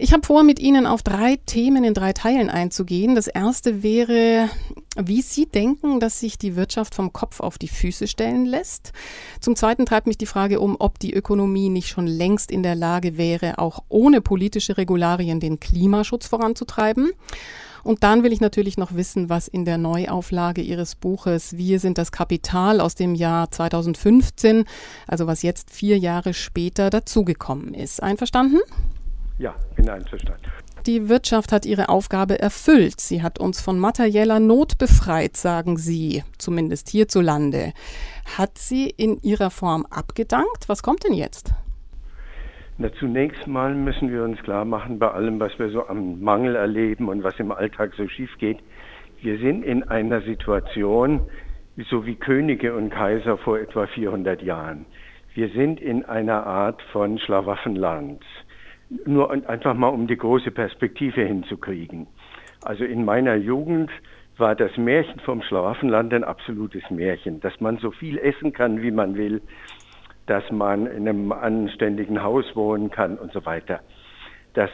Ich habe vor, mit Ihnen auf drei Themen in drei Teilen einzugehen. Das erste wäre, wie Sie denken, dass sich die Wirtschaft vom Kopf auf die Füße stellen lässt. Zum zweiten treibt mich die Frage um, ob die Ökonomie nicht schon längst in der Lage wäre, auch ohne politische Regularien den Klimaschutz voranzutreiben. Und dann will ich natürlich noch wissen, was in der Neuauflage Ihres Buches Wir sind das Kapital aus dem Jahr 2015, also was jetzt vier Jahre später dazugekommen ist. Einverstanden? Ja, bin einverstanden. Die Wirtschaft hat ihre Aufgabe erfüllt. Sie hat uns von materieller Not befreit, sagen Sie, zumindest hierzulande. Hat sie in ihrer Form abgedankt? Was kommt denn jetzt? Na, zunächst mal müssen wir uns klar machen, bei allem, was wir so am Mangel erleben und was im Alltag so schief geht, wir sind in einer Situation, so wie Könige und Kaiser vor etwa 400 Jahren. Wir sind in einer Art von Schlaraffenland nur einfach mal um die große Perspektive hinzukriegen. Also in meiner Jugend war das Märchen vom Schlaraffenland ein absolutes Märchen, dass man so viel essen kann, wie man will, dass man in einem anständigen Haus wohnen kann und so weiter. Das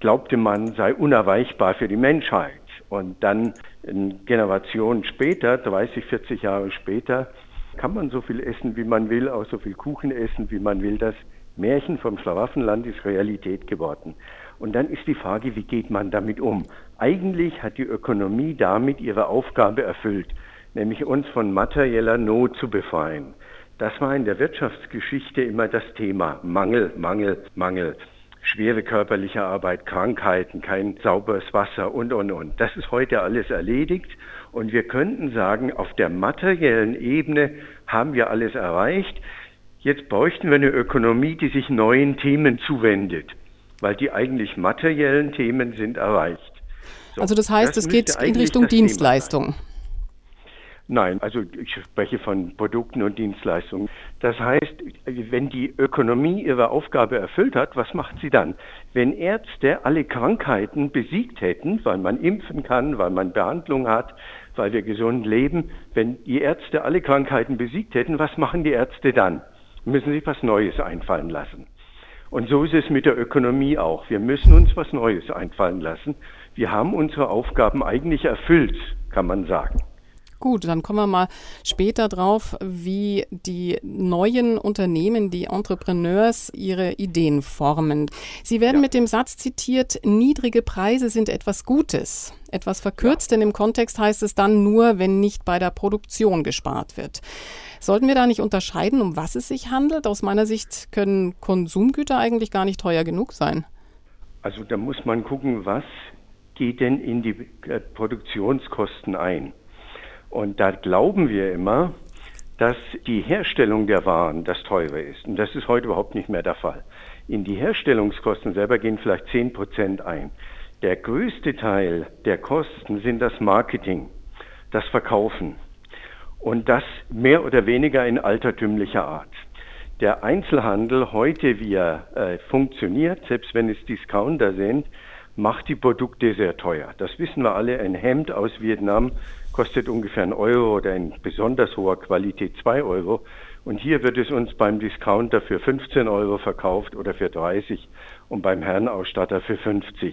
glaubte man sei unerweichbar für die Menschheit. Und dann eine Generation später, 30, 40 Jahre später, kann man so viel essen, wie man will, auch so viel Kuchen essen, wie man will. Das Märchen vom Schlaraffenland ist Realität geworden. Und dann ist die Frage, wie geht man damit um? Eigentlich hat die Ökonomie damit ihre Aufgabe erfüllt, nämlich uns von materieller Not zu befreien. Das war in der Wirtschaftsgeschichte immer das Thema. Mangel, Mangel, Mangel. Schwere körperliche Arbeit, Krankheiten, kein sauberes Wasser und, und, und. Das ist heute alles erledigt. Und wir könnten sagen, auf der materiellen Ebene haben wir alles erreicht. Jetzt bräuchten wir eine Ökonomie, die sich neuen Themen zuwendet, weil die eigentlich materiellen Themen sind erreicht. So, also das heißt, das es geht in Richtung Dienstleistung. Nein, also ich spreche von Produkten und Dienstleistungen. Das heißt, wenn die Ökonomie ihre Aufgabe erfüllt hat, was macht sie dann? Wenn Ärzte alle Krankheiten besiegt hätten, weil man impfen kann, weil man Behandlung hat, weil wir gesund leben, wenn die Ärzte alle Krankheiten besiegt hätten, was machen die Ärzte dann? Müssen sich was Neues einfallen lassen. Und so ist es mit der Ökonomie auch. Wir müssen uns was Neues einfallen lassen. Wir haben unsere Aufgaben eigentlich erfüllt, kann man sagen. Gut, dann kommen wir mal später drauf, wie die neuen Unternehmen, die Entrepreneurs, ihre Ideen formen. Sie werden ja. mit dem Satz zitiert, niedrige Preise sind etwas Gutes. Etwas verkürzt, ja. denn im Kontext heißt es dann nur, wenn nicht bei der Produktion gespart wird. Sollten wir da nicht unterscheiden, um was es sich handelt? Aus meiner Sicht können Konsumgüter eigentlich gar nicht teuer genug sein. Also da muss man gucken, was geht denn in die äh, Produktionskosten ein. Und da glauben wir immer, dass die Herstellung der Waren das teure ist. Und das ist heute überhaupt nicht mehr der Fall. In die Herstellungskosten selber gehen vielleicht 10 Prozent ein. Der größte Teil der Kosten sind das Marketing, das Verkaufen. Und das mehr oder weniger in altertümlicher Art. Der Einzelhandel heute, wie er äh, funktioniert, selbst wenn es Discounter sind, macht die Produkte sehr teuer. Das wissen wir alle. Ein Hemd aus Vietnam kostet ungefähr ein Euro oder in besonders hoher Qualität zwei Euro. Und hier wird es uns beim Discounter für 15 Euro verkauft oder für 30 und beim Herrenausstatter für 50.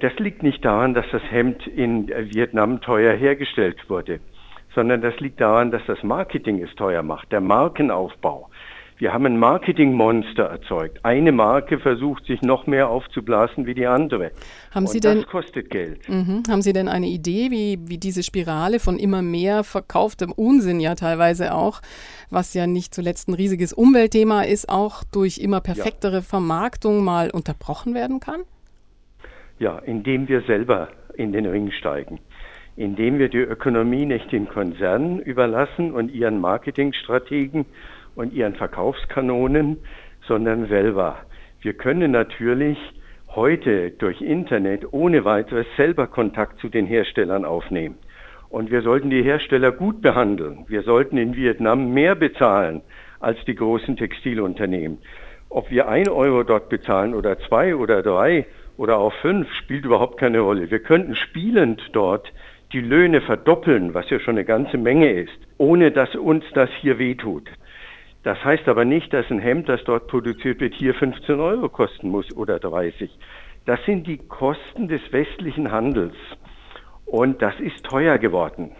Das liegt nicht daran, dass das Hemd in Vietnam teuer hergestellt wurde sondern das liegt daran, dass das Marketing es teuer macht, der Markenaufbau. Wir haben ein Marketingmonster erzeugt. Eine Marke versucht sich noch mehr aufzublasen wie die andere. Haben Sie Und denn, das kostet Geld. Mhm. Haben Sie denn eine Idee, wie, wie diese Spirale von immer mehr verkauftem Unsinn ja teilweise auch, was ja nicht zuletzt ein riesiges Umweltthema ist, auch durch immer perfektere ja. Vermarktung mal unterbrochen werden kann? Ja, indem wir selber in den Ring steigen indem wir die Ökonomie nicht den Konzernen überlassen und ihren Marketingstrategen und ihren Verkaufskanonen, sondern selber. Wir können natürlich heute durch Internet ohne weiteres selber Kontakt zu den Herstellern aufnehmen. Und wir sollten die Hersteller gut behandeln. Wir sollten in Vietnam mehr bezahlen als die großen Textilunternehmen. Ob wir ein Euro dort bezahlen oder zwei oder drei oder auch fünf, spielt überhaupt keine Rolle. Wir könnten spielend dort die Löhne verdoppeln, was ja schon eine ganze Menge ist, ohne dass uns das hier wehtut. Das heißt aber nicht, dass ein Hemd, das dort produziert wird, hier 15 Euro kosten muss oder 30. Das sind die Kosten des westlichen Handels. Und das ist teuer geworden.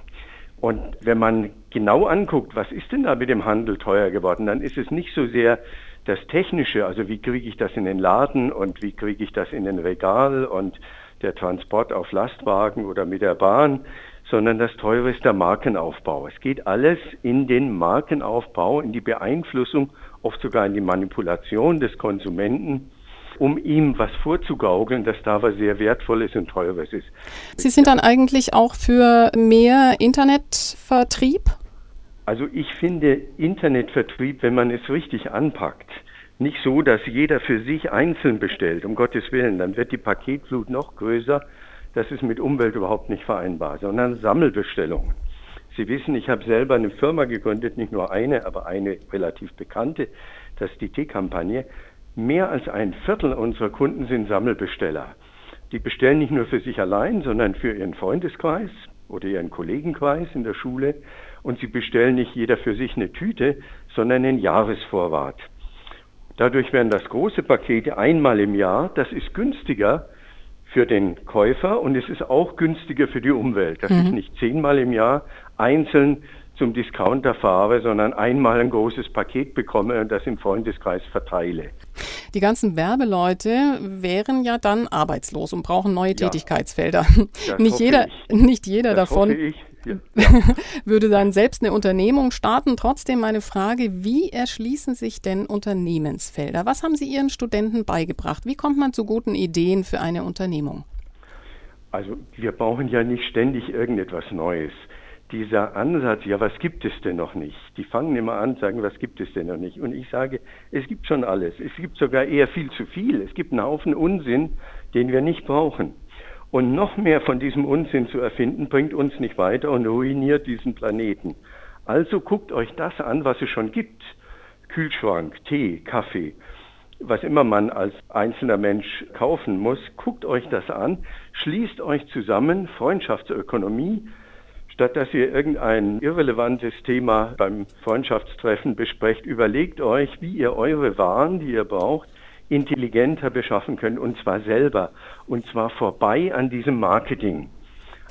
Und wenn man genau anguckt, was ist denn da mit dem Handel teuer geworden, dann ist es nicht so sehr das Technische, also wie kriege ich das in den Laden und wie kriege ich das in den Regal und der Transport auf Lastwagen oder mit der Bahn, sondern das Teure ist der Markenaufbau. Es geht alles in den Markenaufbau, in die Beeinflussung, oft sogar in die Manipulation des Konsumenten, um ihm was vorzugaukeln, dass da was sehr Wertvolles und Teures ist. Sie sind dann eigentlich auch für mehr Internetvertrieb? Also ich finde Internetvertrieb, wenn man es richtig anpackt, nicht so, dass jeder für sich einzeln bestellt, um Gottes Willen, dann wird die Paketflut noch größer. Das ist mit Umwelt überhaupt nicht vereinbar, sondern Sammelbestellungen. Sie wissen, ich habe selber eine Firma gegründet, nicht nur eine, aber eine relativ bekannte, das ist die T-Kampagne. Mehr als ein Viertel unserer Kunden sind Sammelbesteller. Die bestellen nicht nur für sich allein, sondern für ihren Freundeskreis oder ihren Kollegenkreis in der Schule. Und sie bestellen nicht jeder für sich eine Tüte, sondern einen Jahresvorrat. Dadurch werden das große Pakete einmal im Jahr, das ist günstiger für den Käufer und es ist auch günstiger für die Umwelt, dass mhm. ich nicht zehnmal im Jahr einzeln zum Discounter fahre, sondern einmal ein großes Paket bekomme und das im Freundeskreis verteile. Die ganzen Werbeleute wären ja dann arbeitslos und brauchen neue ja, Tätigkeitsfelder. Nicht jeder, nicht jeder davon ja. würde dann selbst eine Unternehmung starten. Trotzdem meine Frage, wie erschließen sich denn Unternehmensfelder? Was haben Sie Ihren Studenten beigebracht? Wie kommt man zu guten Ideen für eine Unternehmung? Also wir brauchen ja nicht ständig irgendetwas Neues dieser Ansatz, ja, was gibt es denn noch nicht? Die fangen immer an, sagen, was gibt es denn noch nicht? Und ich sage, es gibt schon alles. Es gibt sogar eher viel zu viel. Es gibt einen Haufen Unsinn, den wir nicht brauchen. Und noch mehr von diesem Unsinn zu erfinden, bringt uns nicht weiter und ruiniert diesen Planeten. Also guckt euch das an, was es schon gibt. Kühlschrank, Tee, Kaffee, was immer man als einzelner Mensch kaufen muss, guckt euch das an, schließt euch zusammen, Freundschaftsökonomie, Statt dass ihr irgendein irrelevantes Thema beim Freundschaftstreffen besprecht, überlegt euch, wie ihr eure Waren, die ihr braucht, intelligenter beschaffen könnt und zwar selber und zwar vorbei an diesem Marketing,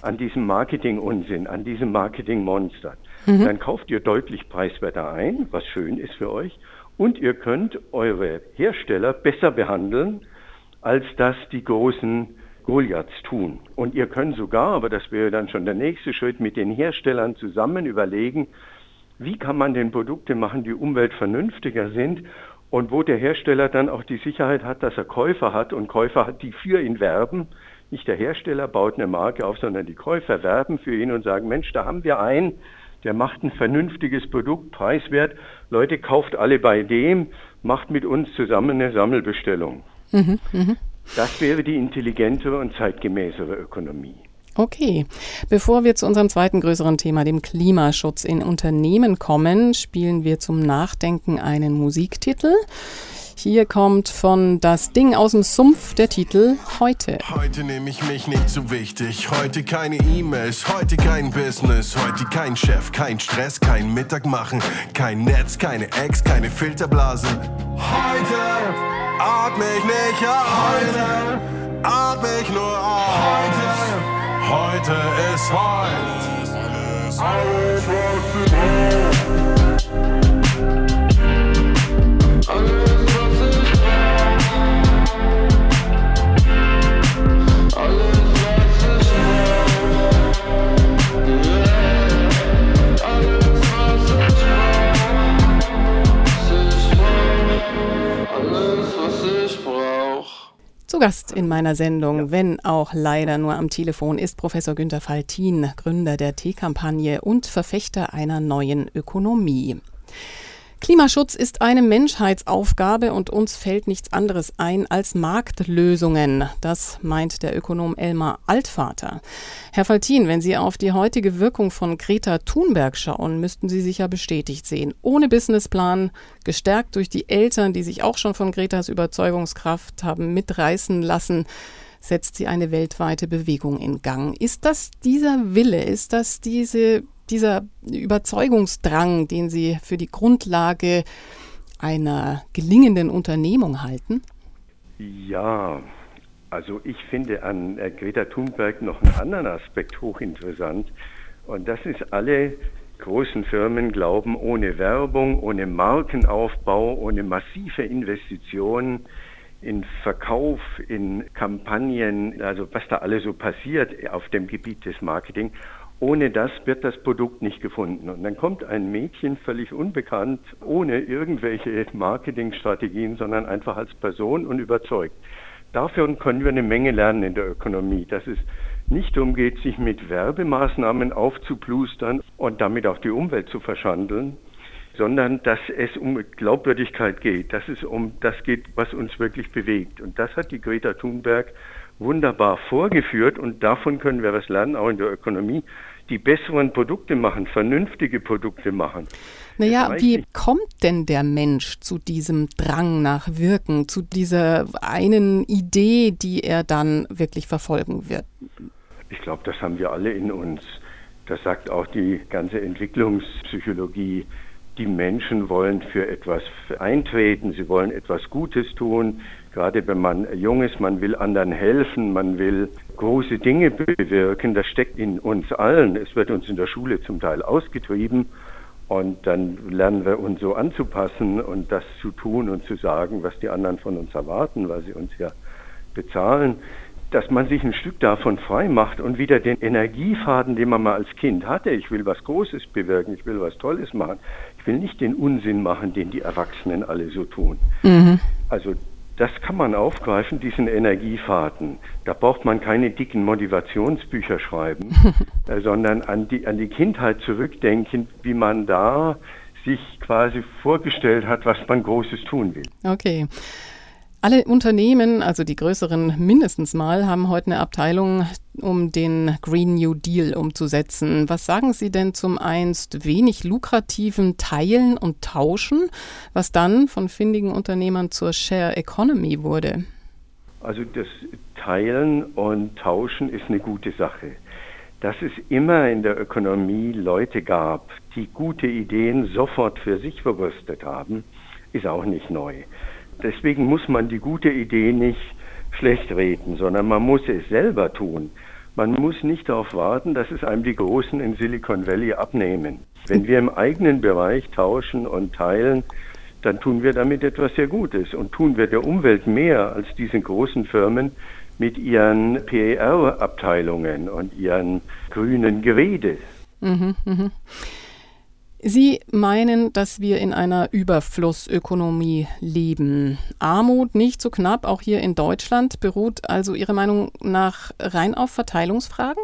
an diesem Marketing-Unsinn, an diesem Marketing-Monster. Mhm. Dann kauft ihr deutlich preiswerter ein, was schön ist für euch und ihr könnt eure Hersteller besser behandeln, als das die großen Goliaths tun. Und ihr könnt sogar, aber das wäre dann schon der nächste Schritt, mit den Herstellern zusammen überlegen, wie kann man denn Produkte machen, die umweltvernünftiger sind und wo der Hersteller dann auch die Sicherheit hat, dass er Käufer hat und Käufer hat, die für ihn werben. Nicht der Hersteller baut eine Marke auf, sondern die Käufer werben für ihn und sagen, Mensch, da haben wir einen, der macht ein vernünftiges Produkt, preiswert. Leute, kauft alle bei dem, macht mit uns zusammen eine Sammelbestellung. Mhm, mh. Das wäre die intelligentere und zeitgemäßere Ökonomie. Okay, bevor wir zu unserem zweiten größeren Thema, dem Klimaschutz in Unternehmen kommen, spielen wir zum Nachdenken einen Musiktitel. Hier kommt von Das Ding aus dem Sumpf der Titel Heute. Heute nehme ich mich nicht so wichtig. Heute keine E-Mails, heute kein Business. Heute kein Chef, kein Stress, kein Mittag machen. Kein Netz, keine Ex, keine Filterblasen. Heute atme ich nicht aus. Heute atme ich nur aus. Heute, heute ist heute. Alles, was ich Alles, Gast in meiner Sendung, ja. wenn auch leider nur am Telefon, ist Professor Günter Faltin, Gründer der T-Kampagne und Verfechter einer neuen Ökonomie. Klimaschutz ist eine Menschheitsaufgabe und uns fällt nichts anderes ein als Marktlösungen. Das meint der Ökonom Elmar Altvater. Herr Faltin, wenn Sie auf die heutige Wirkung von Greta Thunberg schauen, müssten Sie sich ja bestätigt sehen. Ohne Businessplan, gestärkt durch die Eltern, die sich auch schon von Gretas Überzeugungskraft haben mitreißen lassen, setzt sie eine weltweite Bewegung in Gang. Ist das dieser Wille, ist das diese dieser Überzeugungsdrang, den Sie für die Grundlage einer gelingenden Unternehmung halten? Ja, Also ich finde an äh, Greta Thunberg noch einen anderen Aspekt hochinteressant. Und das ist, alle großen Firmen glauben, ohne Werbung, ohne Markenaufbau, ohne massive Investitionen in Verkauf, in Kampagnen, also was da alles so passiert auf dem Gebiet des Marketing, ohne das wird das Produkt nicht gefunden. Und dann kommt ein Mädchen völlig unbekannt, ohne irgendwelche Marketingstrategien, sondern einfach als Person und überzeugt. Dafür können wir eine Menge lernen in der Ökonomie, dass es nicht darum geht, sich mit Werbemaßnahmen aufzuplustern und damit auch die Umwelt zu verschandeln, sondern dass es um Glaubwürdigkeit geht, dass es um das geht, was uns wirklich bewegt. Und das hat die Greta Thunberg wunderbar vorgeführt und davon können wir was lernen, auch in der Ökonomie, die besseren Produkte machen, vernünftige Produkte machen. Naja, wie kommt denn der Mensch zu diesem Drang nach Wirken, zu dieser einen Idee, die er dann wirklich verfolgen wird? Ich glaube, das haben wir alle in uns. Das sagt auch die ganze Entwicklungspsychologie. Die Menschen wollen für etwas eintreten, sie wollen etwas Gutes tun. Gerade wenn man jung ist, man will anderen helfen, man will große Dinge bewirken. Das steckt in uns allen. Es wird uns in der Schule zum Teil ausgetrieben. Und dann lernen wir uns so anzupassen und das zu tun und zu sagen, was die anderen von uns erwarten, weil sie uns ja bezahlen, dass man sich ein Stück davon frei macht und wieder den Energiefaden, den man mal als Kind hatte, ich will was Großes bewirken, ich will was Tolles machen, ich will nicht den Unsinn machen, den die Erwachsenen alle so tun. Mhm. Also das kann man aufgreifen, diesen Energiefaden. Da braucht man keine dicken Motivationsbücher schreiben, äh, sondern an die, an die Kindheit zurückdenken, wie man da sich quasi vorgestellt hat, was man Großes tun will. Okay. Alle Unternehmen, also die größeren mindestens mal, haben heute eine Abteilung, um den Green New Deal umzusetzen. Was sagen Sie denn zum einst wenig lukrativen Teilen und Tauschen, was dann von findigen Unternehmern zur Share Economy wurde? Also das Teilen und Tauschen ist eine gute Sache. Dass es immer in der Ökonomie Leute gab, die gute Ideen sofort für sich verwurstet haben, ist auch nicht neu. Deswegen muss man die gute Idee nicht schlecht reden, sondern man muss es selber tun. Man muss nicht darauf warten, dass es einem die Großen in Silicon Valley abnehmen. Wenn wir im eigenen Bereich tauschen und teilen, dann tun wir damit etwas sehr Gutes und tun wir der Umwelt mehr als diese großen Firmen mit ihren PR-Abteilungen und ihren grünen Gerede. Mhm, mh. Sie meinen, dass wir in einer Überflussökonomie leben. Armut nicht so knapp, auch hier in Deutschland, beruht also Ihrer Meinung nach rein auf Verteilungsfragen?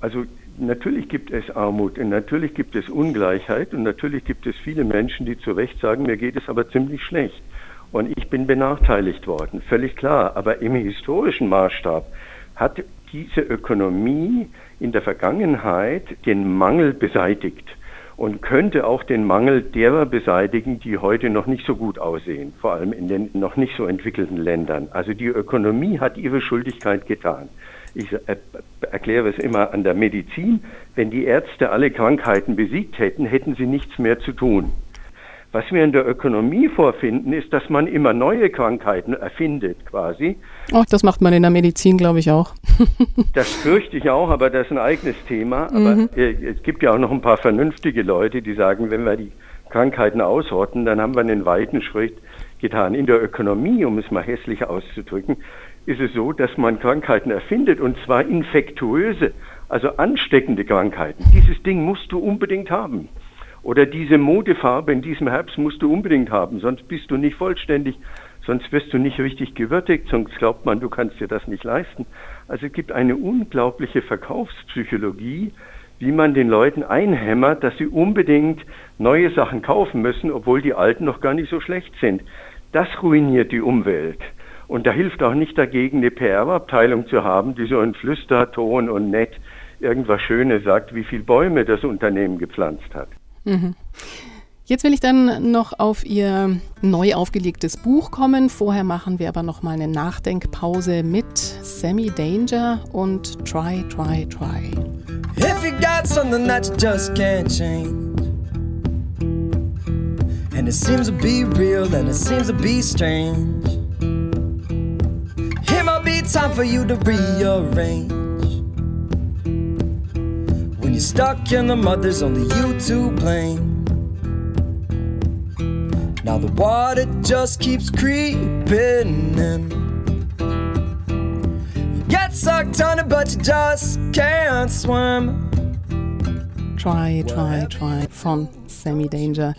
Also natürlich gibt es Armut und natürlich gibt es Ungleichheit und natürlich gibt es viele Menschen, die zu Recht sagen, mir geht es aber ziemlich schlecht und ich bin benachteiligt worden. Völlig klar. Aber im historischen Maßstab hat diese Ökonomie in der Vergangenheit den Mangel beseitigt und könnte auch den Mangel derer beseitigen, die heute noch nicht so gut aussehen, vor allem in den noch nicht so entwickelten Ländern. Also die Ökonomie hat ihre Schuldigkeit getan. Ich erkläre es immer an der Medizin. Wenn die Ärzte alle Krankheiten besiegt hätten, hätten sie nichts mehr zu tun. Was wir in der Ökonomie vorfinden, ist, dass man immer neue Krankheiten erfindet, quasi. Ach, das macht man in der Medizin, glaube ich, auch. das fürchte ich auch, aber das ist ein eigenes Thema. Aber mhm. es gibt ja auch noch ein paar vernünftige Leute, die sagen, wenn wir die Krankheiten ausrotten, dann haben wir einen weiten Schritt getan. In der Ökonomie, um es mal hässlich auszudrücken, ist es so, dass man Krankheiten erfindet und zwar infektuöse, also ansteckende Krankheiten. Dieses Ding musst du unbedingt haben. Oder diese Modefarbe in diesem Herbst musst du unbedingt haben, sonst bist du nicht vollständig, sonst wirst du nicht richtig gewürdigt, sonst glaubt man, du kannst dir das nicht leisten. Also es gibt eine unglaubliche Verkaufspsychologie, wie man den Leuten einhämmert, dass sie unbedingt neue Sachen kaufen müssen, obwohl die alten noch gar nicht so schlecht sind. Das ruiniert die Umwelt. Und da hilft auch nicht dagegen, eine PR-Abteilung zu haben, die so in Flüsterton und nett irgendwas Schönes sagt, wie viele Bäume das Unternehmen gepflanzt hat. Mhm. Jetzt will ich dann noch auf Ihr neu aufgelegtes Buch kommen. Vorher machen wir aber noch mal eine Nachdenkpause mit Sammy Danger und Try, Try, Try. If you got something that you just can't change And it seems to be real and it seems to be strange time for you to rearrange. Stuck in the mud, there's only you to blame. Now the water just keeps creeping in. You get sucked under, but you just can't swim. Try, try, try von Sammy Danger.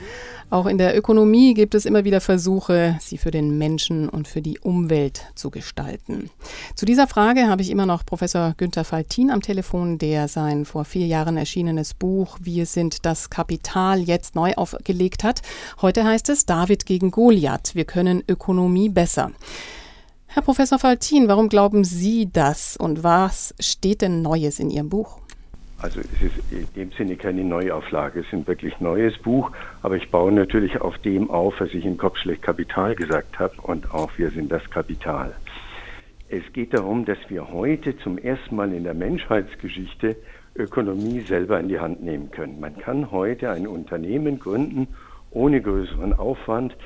Auch in der Ökonomie gibt es immer wieder Versuche, sie für den Menschen und für die Umwelt zu gestalten. Zu dieser Frage habe ich immer noch Professor Günther Faltin am Telefon, der sein vor vier Jahren erschienenes Buch Wir sind das Kapital jetzt neu aufgelegt hat. Heute heißt es David gegen Goliath. Wir können Ökonomie besser. Herr Professor Faltin, warum glauben Sie das und was steht denn Neues in Ihrem Buch? Also es ist in dem Sinne keine Neuauflage, es ist ein wirklich neues Buch, aber ich baue natürlich auf dem auf, was ich in Kopfschlecht Kapital gesagt habe und auch wir sind das Kapital. Es geht darum, dass wir heute zum ersten Mal in der Menschheitsgeschichte Ökonomie selber in die Hand nehmen können. Man kann heute ein Unternehmen gründen ohne größeren Aufwand,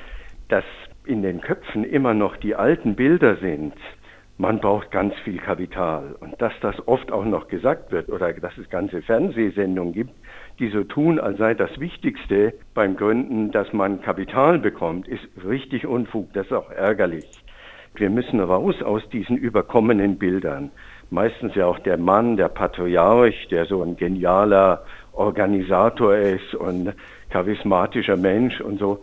das in den Köpfen immer noch die alten Bilder sind, man braucht ganz viel Kapital. Und dass das oft auch noch gesagt wird oder dass es ganze Fernsehsendungen gibt, die so tun, als sei das Wichtigste beim Gründen, dass man Kapital bekommt, ist richtig Unfug. Das ist auch ärgerlich. Wir müssen raus aus diesen überkommenen Bildern. Meistens ja auch der Mann, der Patriarch, der so ein genialer Organisator ist und charismatischer Mensch und so.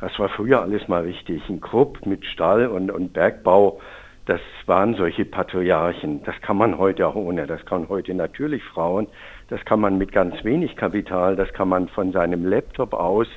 Das war früher alles mal wichtig. Ein Krupp mit Stall und, und Bergbau das waren solche Patriarchen. Das kann man heute auch ohne. Das kann heute natürlich Frauen. Das kann man mit ganz wenig Kapital. Das kann man von seinem Laptop aus.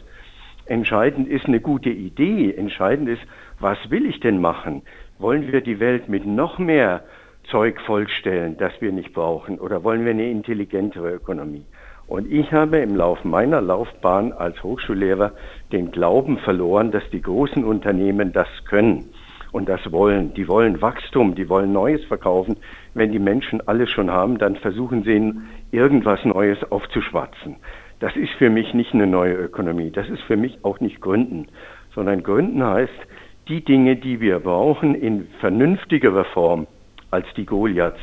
Entscheidend ist eine gute Idee. Entscheidend ist, was will ich denn machen? Wollen wir die Welt mit noch mehr Zeug vollstellen, das wir nicht brauchen? Oder wollen wir eine intelligentere Ökonomie? Und ich habe im Lauf meiner Laufbahn als Hochschullehrer den Glauben verloren, dass die großen Unternehmen das können und das wollen. Die wollen Wachstum, die wollen Neues verkaufen. Wenn die Menschen alles schon haben, dann versuchen sie irgendwas Neues aufzuschwatzen. Das ist für mich nicht eine neue Ökonomie. Das ist für mich auch nicht Gründen, sondern Gründen heißt, die Dinge, die wir brauchen, in vernünftigerer Form als die Goliaths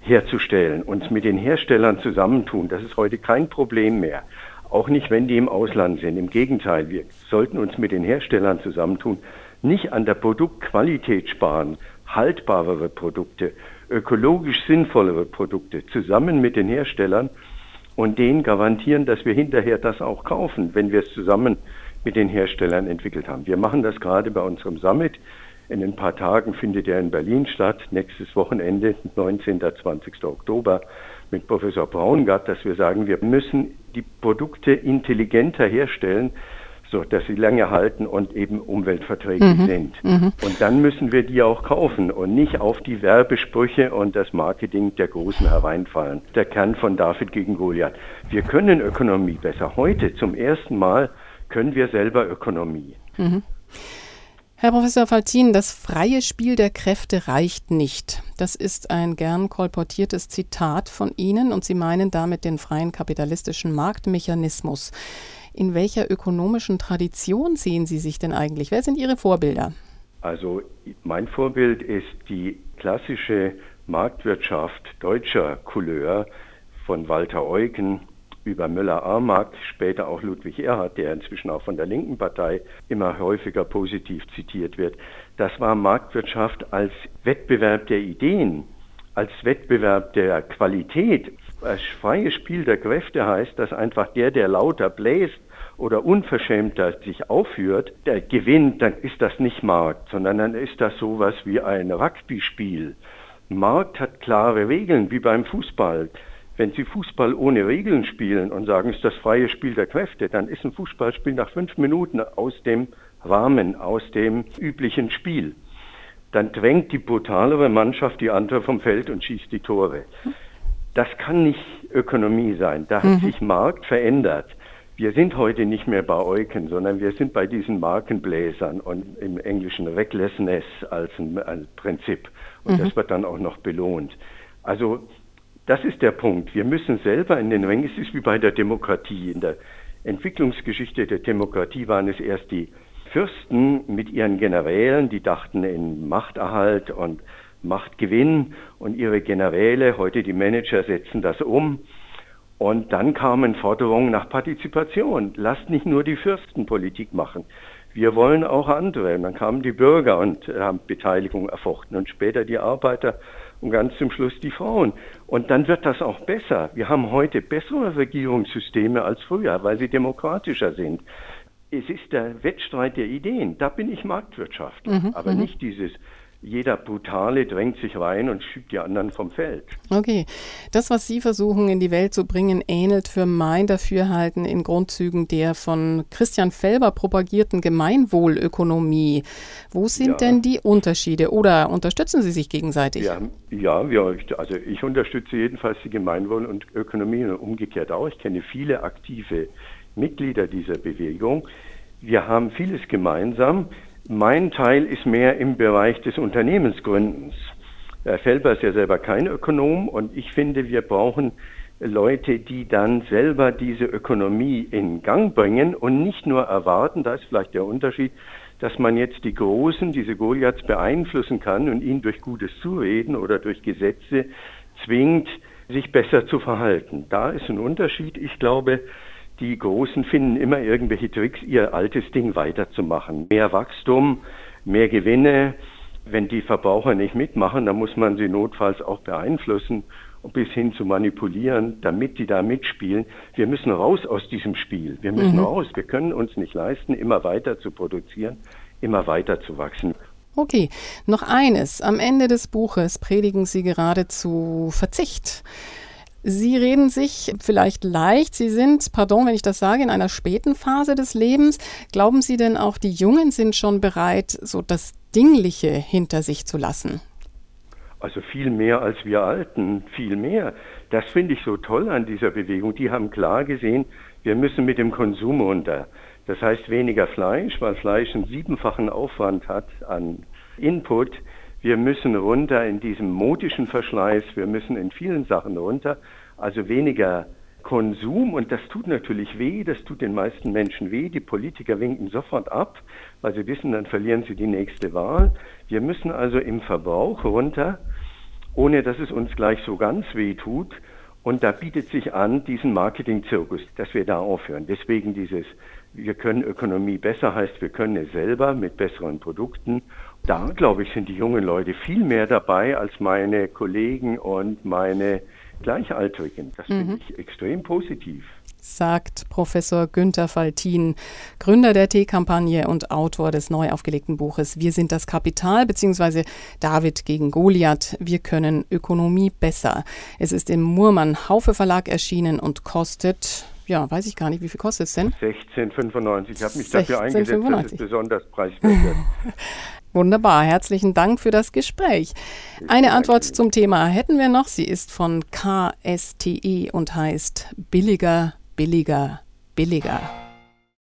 herzustellen, uns mit den Herstellern zusammentun. Das ist heute kein Problem mehr. Auch nicht, wenn die im Ausland sind. Im Gegenteil, wir sollten uns mit den Herstellern zusammentun, nicht an der Produktqualität sparen, haltbarere Produkte, ökologisch sinnvollere Produkte zusammen mit den Herstellern und denen garantieren, dass wir hinterher das auch kaufen, wenn wir es zusammen mit den Herstellern entwickelt haben. Wir machen das gerade bei unserem Summit. In ein paar Tagen findet er in Berlin statt, nächstes Wochenende, 19. 20. Oktober, mit Professor Braungart, dass wir sagen, wir müssen die Produkte intelligenter herstellen, so dass sie lange halten und eben umweltverträglich mhm. sind. Mhm. Und dann müssen wir die auch kaufen und nicht auf die Werbesprüche und das Marketing der Großen hereinfallen. Der Kern von David gegen Goliath. Wir können Ökonomie besser. Heute zum ersten Mal können wir selber Ökonomie. Mhm. Herr Professor Faltin, das freie Spiel der Kräfte reicht nicht. Das ist ein gern kolportiertes Zitat von Ihnen und Sie meinen damit den freien kapitalistischen Marktmechanismus. In welcher ökonomischen Tradition sehen Sie sich denn eigentlich? Wer sind Ihre Vorbilder? Also mein Vorbild ist die klassische Marktwirtschaft deutscher Couleur von Walter Eucken über Müller-Armack, später auch Ludwig Erhard, der inzwischen auch von der linken Partei immer häufiger positiv zitiert wird. Das war Marktwirtschaft als Wettbewerb der Ideen, als Wettbewerb der Qualität. Das freie Spiel der Kräfte heißt, dass einfach der, der lauter bläst, oder unverschämter sich aufführt, der gewinnt, dann ist das nicht Markt, sondern dann ist das sowas wie ein Rugby-Spiel. Markt hat klare Regeln, wie beim Fußball. Wenn Sie Fußball ohne Regeln spielen und sagen, es ist das freie Spiel der Kräfte, dann ist ein Fußballspiel nach fünf Minuten aus dem Rahmen, aus dem üblichen Spiel. Dann drängt die brutalere Mannschaft die andere vom Feld und schießt die Tore. Das kann nicht Ökonomie sein. Da hat mhm. sich Markt verändert. Wir sind heute nicht mehr bei Euken, sondern wir sind bei diesen Markenbläsern und im Englischen Recklessness als ein, ein Prinzip. Und mhm. das wird dann auch noch belohnt. Also das ist der Punkt. Wir müssen selber in den Rängen, es ist wie bei der Demokratie. In der Entwicklungsgeschichte der Demokratie waren es erst die Fürsten mit ihren Generälen, die dachten in Machterhalt und Macht gewinnen und ihre Generäle, heute die Manager, setzen das um. Und dann kamen Forderungen nach Partizipation. Lasst nicht nur die Fürsten Politik machen. Wir wollen auch andere. Und dann kamen die Bürger und haben Beteiligung erfochten und später die Arbeiter und ganz zum Schluss die Frauen. Und dann wird das auch besser. Wir haben heute bessere Regierungssysteme als früher, weil sie demokratischer sind. Es ist der Wettstreit der Ideen. Da bin ich Marktwirtschaft, mhm, aber mhm. nicht dieses jeder Brutale drängt sich rein und schiebt die anderen vom Feld. Okay. Das, was Sie versuchen in die Welt zu bringen, ähnelt für mein Dafürhalten in Grundzügen der von Christian Felber propagierten Gemeinwohlökonomie. Wo sind ja. denn die Unterschiede oder unterstützen Sie sich gegenseitig? Ja, ja wir, also ich unterstütze jedenfalls die Gemeinwohl- und Ökonomie und umgekehrt auch. Ich kenne viele aktive Mitglieder dieser Bewegung. Wir haben vieles gemeinsam. Mein Teil ist mehr im Bereich des Unternehmensgründens. Herr Felber ist ja selber kein Ökonom und ich finde, wir brauchen Leute, die dann selber diese Ökonomie in Gang bringen und nicht nur erwarten, da ist vielleicht der Unterschied, dass man jetzt die Großen, diese Goliaths beeinflussen kann und ihnen durch gutes Zureden oder durch Gesetze zwingt, sich besser zu verhalten. Da ist ein Unterschied. Ich glaube, die Großen finden immer irgendwelche Tricks, ihr altes Ding weiterzumachen. Mehr Wachstum, mehr Gewinne. Wenn die Verbraucher nicht mitmachen, dann muss man sie notfalls auch beeinflussen und bis hin zu manipulieren, damit die da mitspielen. Wir müssen raus aus diesem Spiel. Wir müssen mhm. raus. Wir können uns nicht leisten, immer weiter zu produzieren, immer weiter zu wachsen. Okay, noch eines. Am Ende des Buches predigen Sie geradezu Verzicht. Sie reden sich vielleicht leicht, Sie sind, pardon, wenn ich das sage, in einer späten Phase des Lebens. Glauben Sie denn auch, die Jungen sind schon bereit, so das Dingliche hinter sich zu lassen? Also viel mehr als wir Alten, viel mehr. Das finde ich so toll an dieser Bewegung. Die haben klar gesehen, wir müssen mit dem Konsum runter. Das heißt weniger Fleisch, weil Fleisch einen siebenfachen Aufwand hat an Input. Wir müssen runter in diesem modischen Verschleiß, wir müssen in vielen Sachen runter, also weniger Konsum und das tut natürlich weh, das tut den meisten Menschen weh. Die Politiker winken sofort ab, weil sie wissen, dann verlieren sie die nächste Wahl. Wir müssen also im Verbrauch runter, ohne dass es uns gleich so ganz weh tut. Und da bietet sich an, diesen Marketing-Zirkus, dass wir da aufhören. Deswegen dieses, wir können Ökonomie besser, heißt, wir können es selber mit besseren Produkten da, glaube ich, sind die jungen Leute viel mehr dabei als meine Kollegen und meine Gleichaltrigen. Das mhm. finde ich extrem positiv. Sagt Professor Günther Faltin, Gründer der T-Kampagne und Autor des neu aufgelegten Buches Wir sind das Kapital bzw. David gegen Goliath. Wir können Ökonomie besser. Es ist im Murmann Haufe Verlag erschienen und kostet ja, weiß ich gar nicht, wie viel kostet es denn? 16,95. Ich habe mich dafür eingesetzt, dass es besonders preiswert wird. Wunderbar, herzlichen Dank für das Gespräch. Eine Antwort zum Thema hätten wir noch. Sie ist von KSTE und heißt billiger, billiger, billiger.